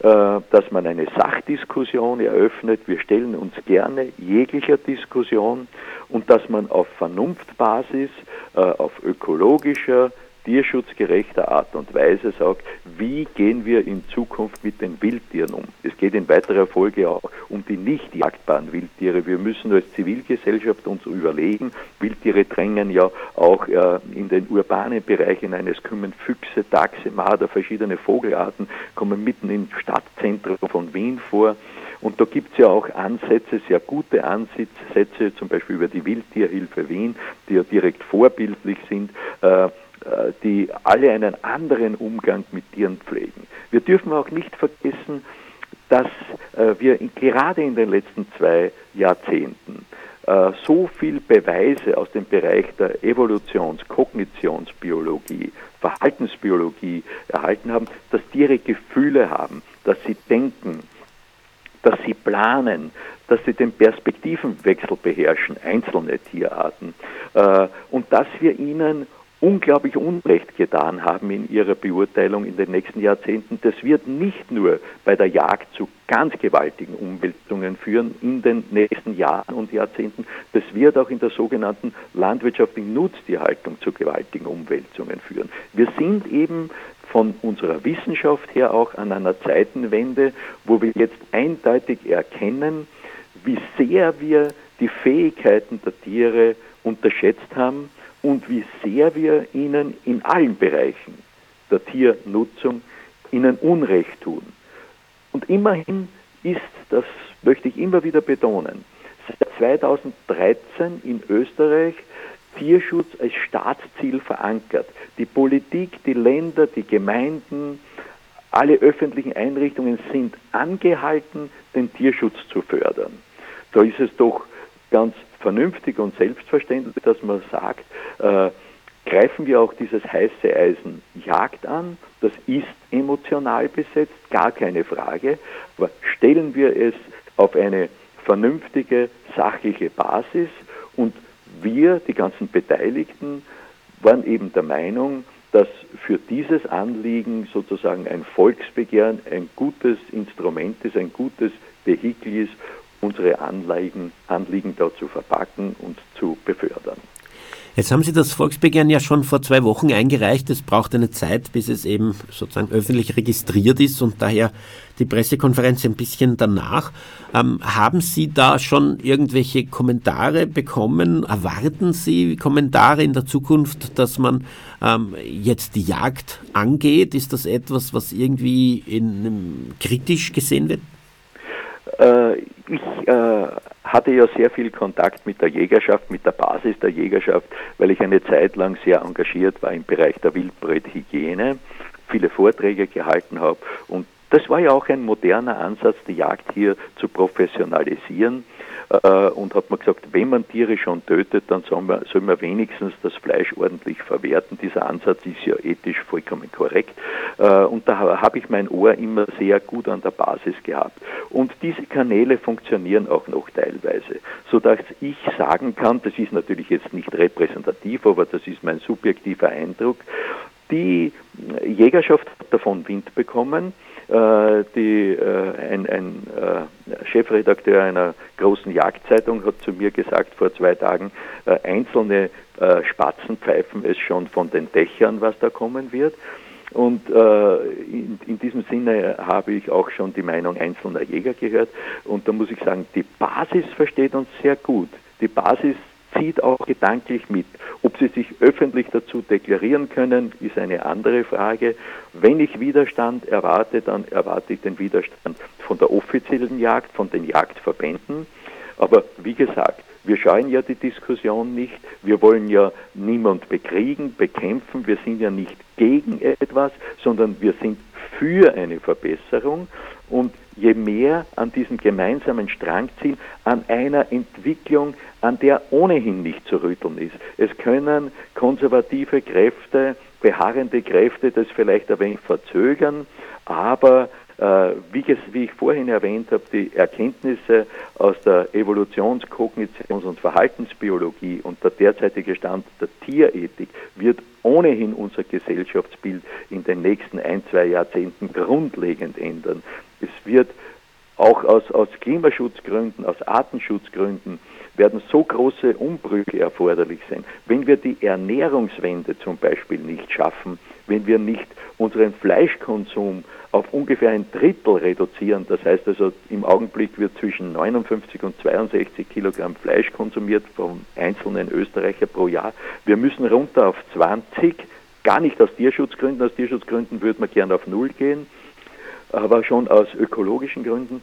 äh, dass man eine Sachdiskussion eröffnet. Wir stellen uns gerne jeglicher Diskussion und dass man auf Vernunftbasis, äh, auf ökologischer, tierschutzgerechter Art und Weise sagt, wie gehen wir in Zukunft mit den Wildtieren um. Es geht in weiterer Folge auch um die nicht jagdbaren Wildtiere. Wir müssen als Zivilgesellschaft uns überlegen, Wildtiere drängen ja auch äh, in den urbanen Bereichen ein. Es kommen Füchse, Dachse, Marder, verschiedene Vogelarten, kommen mitten im Stadtzentrum von Wien vor. Und da gibt es ja auch Ansätze, sehr gute Ansätze, zum Beispiel über die Wildtierhilfe Wien, die ja direkt vorbildlich sind. Äh, die alle einen anderen Umgang mit Tieren pflegen. Wir dürfen auch nicht vergessen, dass äh, wir gerade in den letzten zwei Jahrzehnten äh, so viel Beweise aus dem Bereich der Evolutions-, Kognitionsbiologie, Verhaltensbiologie erhalten haben, dass Tiere Gefühle haben, dass sie denken, dass sie planen, dass sie den Perspektivenwechsel beherrschen, einzelne Tierarten, und dass wir ihnen unglaublich Unrecht getan haben in ihrer Beurteilung in den nächsten Jahrzehnten. Das wird nicht nur bei der Jagd zu ganz gewaltigen Umwälzungen führen in den nächsten Jahren und Jahrzehnten. Das wird auch in der sogenannten landwirtschaftlichen Nutztierhaltung zu gewaltigen Umwälzungen führen. Wir sind eben von unserer Wissenschaft her auch an einer Zeitenwende, wo wir jetzt eindeutig erkennen, wie sehr wir die Fähigkeiten der Tiere unterschätzt haben und wie sehr wir ihnen in allen Bereichen der Tiernutzung ihnen Unrecht tun. Und immerhin ist, das möchte ich immer wieder betonen, seit 2013 in Österreich Tierschutz als Staatsziel verankert. Die Politik, die Länder, die Gemeinden, alle öffentlichen Einrichtungen sind angehalten, den Tierschutz zu fördern. Da ist es doch ganz vernünftig und selbstverständlich, dass man sagt, äh, greifen wir auch dieses heiße Eisen Jagd an. Das ist emotional besetzt, gar keine Frage. Aber stellen wir es auf eine vernünftige, sachliche Basis und wir, die ganzen Beteiligten, waren eben der Meinung, dass für dieses Anliegen sozusagen ein Volksbegehren ein gutes Instrument ist, ein gutes Vehikel ist, unsere Anliegen, Anliegen dort zu verpacken und zu befördern. Jetzt haben Sie das Volksbegehren ja schon vor zwei Wochen eingereicht. Es braucht eine Zeit, bis es eben sozusagen öffentlich registriert ist und daher die Pressekonferenz ein bisschen danach. Ähm, haben Sie da schon irgendwelche Kommentare bekommen? Erwarten Sie Kommentare in der Zukunft, dass man ähm, jetzt die Jagd angeht? Ist das etwas, was irgendwie in, kritisch gesehen wird? Äh, ich äh, hatte ja sehr viel Kontakt mit der Jägerschaft, mit der Basis der Jägerschaft, weil ich eine Zeit lang sehr engagiert war im Bereich der Wildbrethygiene, viele Vorträge gehalten habe. Und das war ja auch ein moderner Ansatz, die Jagd hier zu professionalisieren und hat man gesagt, wenn man Tiere schon tötet, dann soll man, soll man wenigstens das Fleisch ordentlich verwerten. Dieser Ansatz ist ja ethisch vollkommen korrekt. Äh, und da habe ich mein Ohr immer sehr gut an der Basis gehabt. Und diese Kanäle funktionieren auch noch teilweise, sodass ich sagen kann, das ist natürlich jetzt nicht repräsentativ, aber das ist mein subjektiver Eindruck, Die Jägerschaft hat davon Wind bekommen. Äh, die, äh, ein, ein äh, Chefredakteur einer großen Jagdzeitung hat zu mir gesagt vor zwei Tagen, einzelne Spatzen pfeifen es schon von den Dächern, was da kommen wird. Und äh, in, in, diesem Sinne habe ich auch schon die Meinung einzelner Jäger gehört. Und da muss ich sagen, die Basis versteht uns sehr gut. Die Basis zieht auch gedanklich mit. Ob sie sich öffentlich dazu deklarieren können, ist eine andere Frage. Wenn ich Widerstand erwarte, dann erwarte ich den Widerstand von der offiziellen Jagd, von den Jagdverbänden. Aber wie gesagt, wir scheuen ja die Diskussion nicht. Wir wollen ja niemand bekriegen, bekämpfen. Wir sind ja nicht gegen etwas, sondern wir sind für eine Verbesserung. Und je mehr an diesem gemeinsamen Strang ziehen, an einer Entwicklung, an der ohnehin nicht zu rütteln ist. Es können konservative Kräfte, beharrende Kräfte das vielleicht ein wenig verzögern, aber wie, wie, ich vorhin erwähnt habe, die Erkenntnisse aus der Evolutions-, Kognitions- und Verhaltensbiologie und der derzeitige Stand der Tierethik wird ohnehin unser Gesellschaftsbild in den nächsten ein, zwei Jahrzehnten grundlegend ändern. Es wird auch aus, aus Klimaschutzgründen, aus Artenschutzgründen werden so große Umbrüche erforderlich sein. Wenn wir die Ernährungswende zum Beispiel nicht schaffen, wenn wir nicht unseren Fleischkonsum auf ungefähr ein Drittel reduzieren, das heißt also im Augenblick wird zwischen 59 und 62 Kilogramm Fleisch konsumiert vom einzelnen Österreicher pro Jahr. Wir müssen runter auf 20, gar nicht aus Tierschutzgründen, aus Tierschutzgründen würde man gern auf Null gehen, aber schon aus ökologischen Gründen.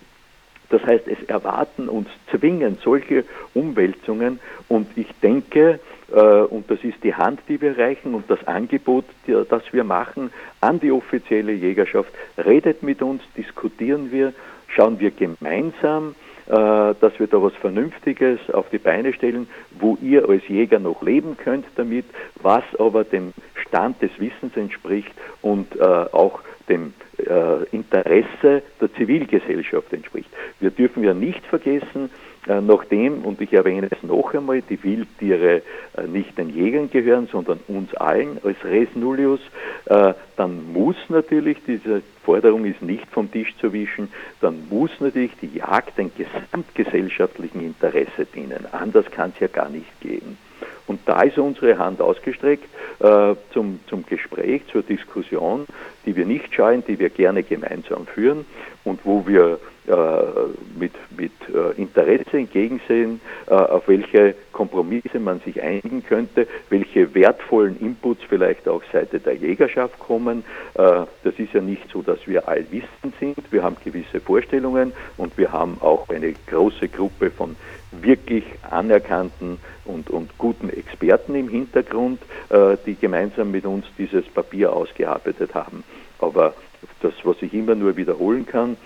Das heißt, es erwarten uns zwingend solche Umwälzungen und ich denke, und das ist die Hand, die wir reichen und das Angebot, das wir machen an die offizielle Jägerschaft, redet mit uns, diskutieren wir, schauen wir gemeinsam, äh, dass wir da was Vernünftiges auf die Beine stellen, wo ihr als Jäger noch leben könnt damit, was aber dem Stand des Wissens entspricht und äh, auch dem äh, Interesse der Zivilgesellschaft entspricht. Wir dürfen ja nicht vergessen, äh, nachdem, und ich erwähne es noch einmal, die Wildtiere äh, nicht den Jägern gehören, sondern uns allen als Res Nullius, äh, dann muss natürlich, diese Forderung ist nicht vom Tisch zu wischen, dann muss natürlich die Jagd dem gesamtgesellschaftlichen Interesse dienen. Anders kann es ja gar nicht gehen. Und da ist unsere Hand ausgestreckt äh, zum, zum Gespräch, zur Diskussion, die wir nicht scheuen, die wir gerne gemeinsam führen und wo wir äh, mit, mit äh, Interesse entgegensehen, äh, auf welche Kompromisse man sich einigen könnte, welche wertvollen Inputs vielleicht auch Seite der Jägerschaft kommen. Äh, das ist ja nicht so, dass wir allwissend sind. Wir haben gewisse Vorstellungen und wir haben auch eine große Gruppe von wirklich anerkannten und, und guten Experten im Hintergrund, äh, die gemeinsam mit uns dieses Papier ausgearbeitet haben. Aber das, was ich immer nur wiederholen kann,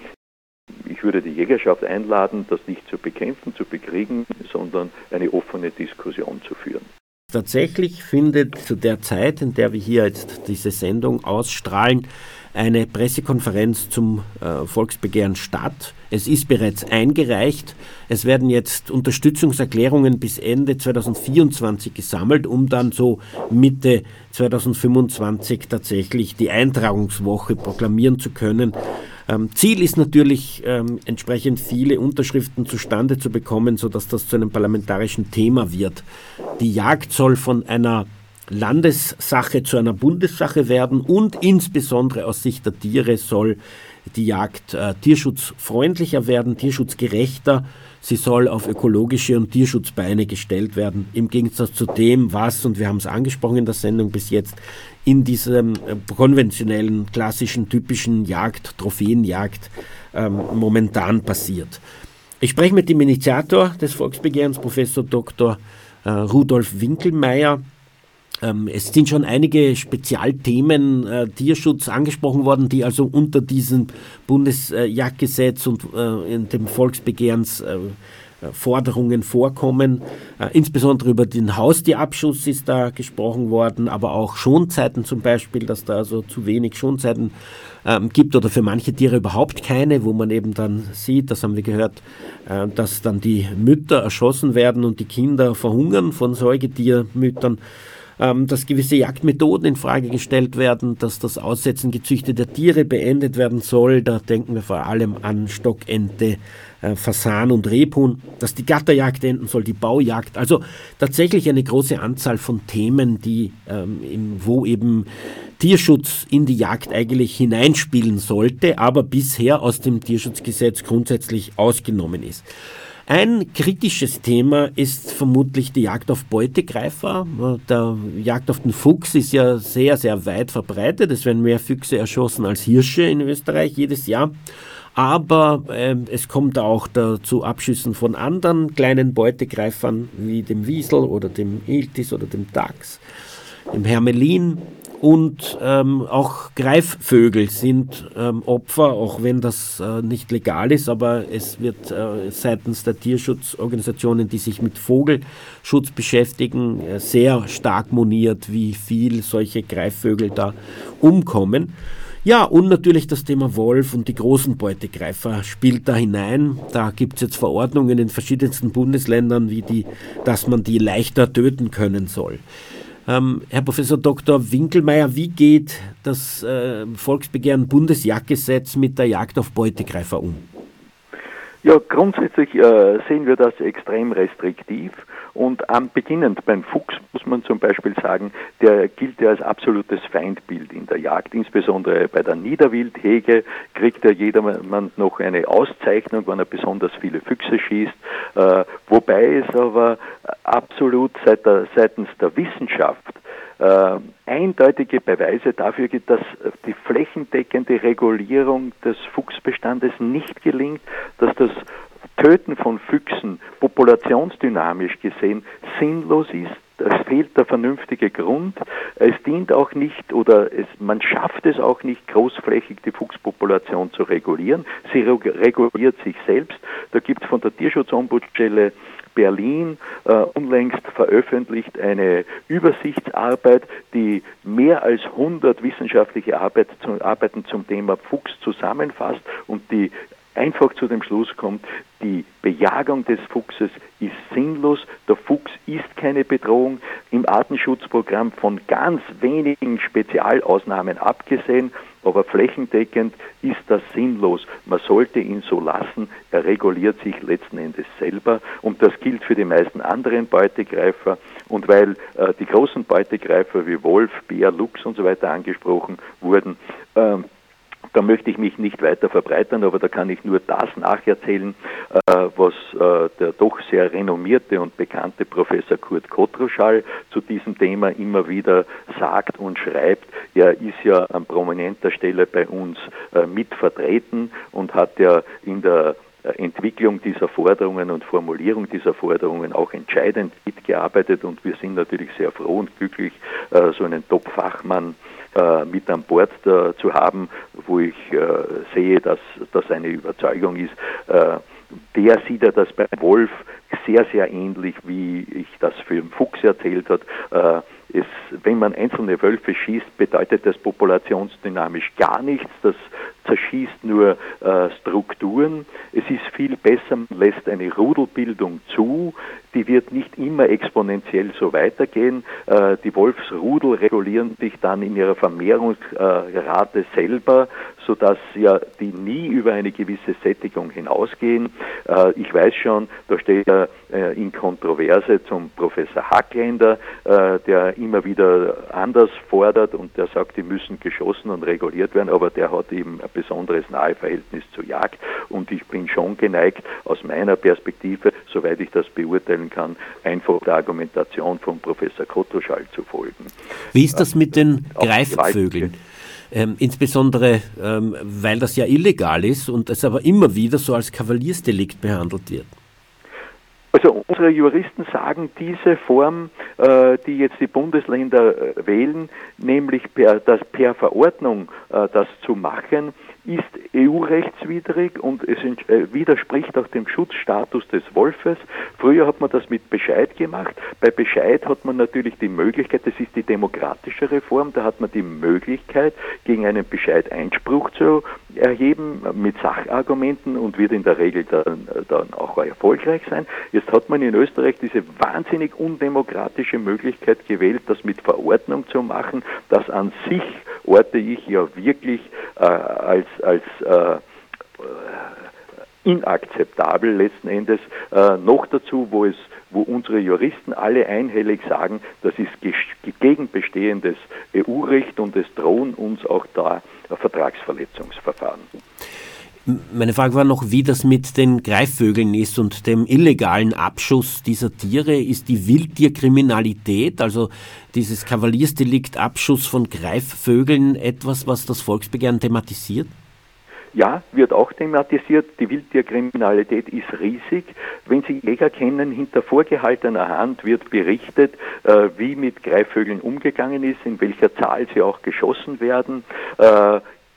ich würde die Jägerschaft einladen, das nicht zu bekämpfen, zu bekriegen, sondern eine offene Diskussion zu führen. Tatsächlich findet zu der Zeit, in der wir hier jetzt diese Sendung ausstrahlen, eine Pressekonferenz zum äh, Volksbegehren statt. Es ist bereits eingereicht. Es werden jetzt Unterstützungserklärungen bis Ende 2024 gesammelt, um dann so Mitte 2025 tatsächlich die Eintragungswoche proklamieren zu können. Ähm, Ziel ist natürlich, ähm, entsprechend viele Unterschriften zustande zu bekommen, sodass das zu einem parlamentarischen Thema wird. Die Jagd soll von einer Landessache zu einer Bundessache werden und insbesondere aus Sicht der Tiere soll die Jagd äh, tierschutzfreundlicher werden, tierschutzgerechter. Sie soll auf ökologische und Tierschutzbeine gestellt werden, im Gegensatz zu dem, was, und wir haben es angesprochen in der Sendung bis jetzt, in diesem äh, konventionellen, klassischen, typischen Jagd, Trophäenjagd ähm, momentan passiert. Ich spreche mit dem Initiator des Volksbegehrens, Professor Dr. Äh, Rudolf Winkelmeier. Ähm, es sind schon einige Spezialthemen äh, Tierschutz angesprochen worden, die also unter diesem Bundesjagdgesetz und äh, in dem Volksbegehrens äh, Forderungen vorkommen. Äh, insbesondere über den Haustierabschuss ist da gesprochen worden, aber auch Schonzeiten zum Beispiel, dass da also zu wenig Schonzeiten ähm, gibt oder für manche Tiere überhaupt keine, wo man eben dann sieht, das haben wir gehört, äh, dass dann die Mütter erschossen werden und die Kinder verhungern von Säugetiermüttern. Ähm, dass gewisse Jagdmethoden in Frage gestellt werden, dass das Aussetzen gezüchteter Tiere beendet werden soll. Da denken wir vor allem an Stockente, äh, Fasan und Rebhuhn, dass die Gatterjagd enden soll, die Baujagd. Also tatsächlich eine große Anzahl von Themen, die, ähm, wo eben Tierschutz in die Jagd eigentlich hineinspielen sollte, aber bisher aus dem Tierschutzgesetz grundsätzlich ausgenommen ist. Ein kritisches Thema ist vermutlich die Jagd auf Beutegreifer. Der Jagd auf den Fuchs ist ja sehr, sehr weit verbreitet. Es werden mehr Füchse erschossen als Hirsche in Österreich jedes Jahr. Aber äh, es kommt auch zu Abschüssen von anderen kleinen Beutegreifern wie dem Wiesel oder dem Iltis oder dem Dachs, dem Hermelin. Und ähm, auch Greifvögel sind ähm, Opfer, auch wenn das äh, nicht legal ist, aber es wird äh, seitens der Tierschutzorganisationen, die sich mit Vogelschutz beschäftigen, äh, sehr stark moniert, wie viel solche Greifvögel da umkommen. Ja, und natürlich das Thema Wolf und die großen Beutegreifer spielt da hinein. Da gibt es jetzt Verordnungen in verschiedensten Bundesländern, wie die, dass man die leichter töten können soll. Ähm, Herr Professor Dr. Winkelmeier, wie geht das äh, Volksbegehren Bundesjagdgesetz mit der Jagd auf Beutegreifer um? Ja, grundsätzlich äh, sehen wir das extrem restriktiv und am beginnend beim Fuchs muss man zum Beispiel sagen, der gilt ja als absolutes Feindbild in der Jagd, insbesondere bei der Niederwildhege kriegt ja jedermann noch eine Auszeichnung, wenn er besonders viele Füchse schießt, äh, wobei es aber absolut seit der, seitens der Wissenschaft äh, eindeutige Beweise dafür gibt, dass die flächendeckende Regulierung des Fuchsbestandes nicht gelingt, dass das Töten von Füchsen populationsdynamisch gesehen sinnlos ist. Es fehlt der vernünftige Grund. Es dient auch nicht oder es, man schafft es auch nicht, großflächig die Fuchspopulation zu regulieren. Sie reguliert sich selbst. Da gibt es von der Tierschutzombudsstelle Berlin äh, unlängst veröffentlicht eine Übersichtsarbeit, die mehr als 100 wissenschaftliche Arbeit zu, Arbeiten zum Thema Fuchs zusammenfasst und die einfach zu dem Schluss kommt, die Bejagung des Fuchses ist sinnlos, der Fuchs ist keine Bedrohung, im Artenschutzprogramm von ganz wenigen Spezialausnahmen abgesehen, aber flächendeckend ist das sinnlos. Man sollte ihn so lassen, er reguliert sich letzten Endes selber. Und das gilt für die meisten anderen Beutegreifer. Und weil äh, die großen Beutegreifer wie Wolf, Bär, Luchs und so weiter angesprochen wurden, äh, da möchte ich mich nicht weiter verbreitern, aber da kann ich nur das nacherzählen, äh, was äh, der doch sehr renommierte und bekannte Professor Kurt Kotroschall zu diesem Thema immer wieder sagt und schreibt. Er ist ja an prominenter Stelle bei uns äh, mit vertreten und hat ja in der Entwicklung dieser Forderungen und Formulierung dieser Forderungen auch entscheidend mitgearbeitet und wir sind natürlich sehr froh und glücklich, so einen Top-Fachmann äh, mit an Bord äh, zu haben, wo ich äh, sehe, dass das eine Überzeugung ist. Äh, der sieht ja das beim Wolf sehr, sehr ähnlich, wie ich das für den Fuchs erzählt hat. Äh, es, wenn man einzelne Wölfe schießt, bedeutet das populationsdynamisch gar nichts. Das zerschießt nur äh, Strukturen. Es ist viel besser, man lässt eine Rudelbildung zu. Die wird nicht immer exponentiell so weitergehen. Äh, die Wolfsrudel regulieren sich dann in ihrer Vermehrungsrate selber, sodass ja die nie über eine gewisse Sättigung hinausgehen. Äh, ich weiß schon, da steht er äh, in Kontroverse zum Professor Hackländer, der immer wieder anders fordert und der sagt, die müssen geschossen und reguliert werden, aber der hat eben ein besonderes Naheverhältnis zur Jagd und ich bin schon geneigt, aus meiner Perspektive, soweit ich das beurteilen kann, einfach der Argumentation von Professor Kotroschall zu folgen. Wie ist das mit den Greifvögeln? Ähm, insbesondere, ähm, weil das ja illegal ist und es aber immer wieder so als Kavaliersdelikt behandelt wird. Also unsere Juristen sagen, diese Form, äh, die jetzt die Bundesländer äh, wählen, nämlich per, das per Verordnung äh, das zu machen, ist EU-rechtswidrig und es äh, widerspricht auch dem Schutzstatus des Wolfes. Früher hat man das mit Bescheid gemacht. Bei Bescheid hat man natürlich die Möglichkeit, das ist die demokratische Reform, da hat man die Möglichkeit, gegen einen Bescheid Einspruch zu erheben mit Sachargumenten und wird in der Regel dann, dann auch erfolgreich sein. Jetzt hat man in Österreich diese wahnsinnig undemokratische Möglichkeit gewählt, das mit Verordnung zu machen. Das an sich orte ich ja wirklich äh, als, als äh, inakzeptabel letzten Endes. Äh, noch dazu, wo es wo unsere Juristen alle einhellig sagen, das ist gegen bestehendes EU-Recht und es drohen uns auch da Vertragsverletzungsverfahren. Meine Frage war noch, wie das mit den Greifvögeln ist und dem illegalen Abschuss dieser Tiere. Ist die Wildtierkriminalität, also dieses Kavaliersdelikt Abschuss von Greifvögeln, etwas, was das Volksbegehren thematisiert? Ja, wird auch thematisiert. Die Wildtierkriminalität ist riesig. Wenn Sie Jäger kennen, hinter vorgehaltener Hand wird berichtet, äh, wie mit Greifvögeln umgegangen ist, in welcher Zahl sie auch geschossen werden.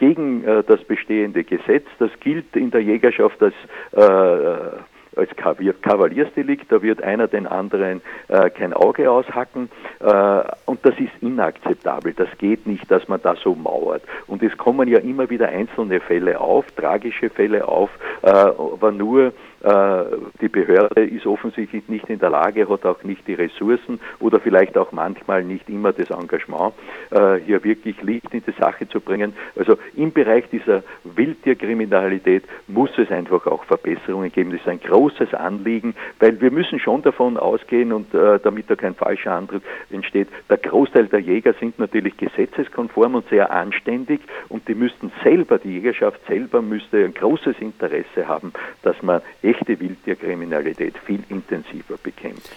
Äh, gegen äh, das bestehende Gesetz. Das gilt in der Jägerschaft als äh, als Kavaliersdelikt, da wird einer den anderen äh, kein Auge aushacken äh, und das ist inakzeptabel. Das geht nicht, dass man da so mauert. Und es kommen ja immer wieder einzelne Fälle auf, tragische Fälle auf, äh, aber nur äh, die Behörde ist offensichtlich nicht in der Lage, hat auch nicht die Ressourcen oder vielleicht auch manchmal nicht immer das Engagement, äh, hier wirklich Licht in die Sache zu bringen. Also im Bereich dieser Wildtierkriminalität muss es einfach auch Verbesserungen geben. Das ist ein großes Anliegen, weil wir müssen schon davon ausgehen und äh, damit da kein falscher Eindruck entsteht, der Großteil der Jäger sind natürlich gesetzeskonform und sehr anständig und die müssten selber, die Jägerschaft selber müsste ein großes Interesse haben, dass man echte Wildtierkriminalität viel intensiver bekämpft.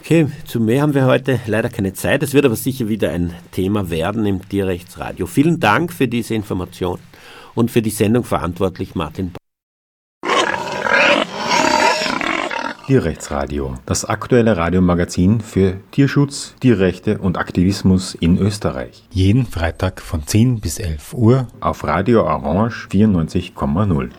Okay, zu mehr haben wir heute leider keine Zeit. Es wird aber sicher wieder ein Thema werden im Tierrechtsradio. Vielen Dank für diese Information und für die Sendung verantwortlich Martin Tierrechtsradio, das aktuelle Radiomagazin für Tierschutz, Tierrechte und Aktivismus in Österreich. Jeden Freitag von 10 bis 11 Uhr auf Radio Orange 94,0.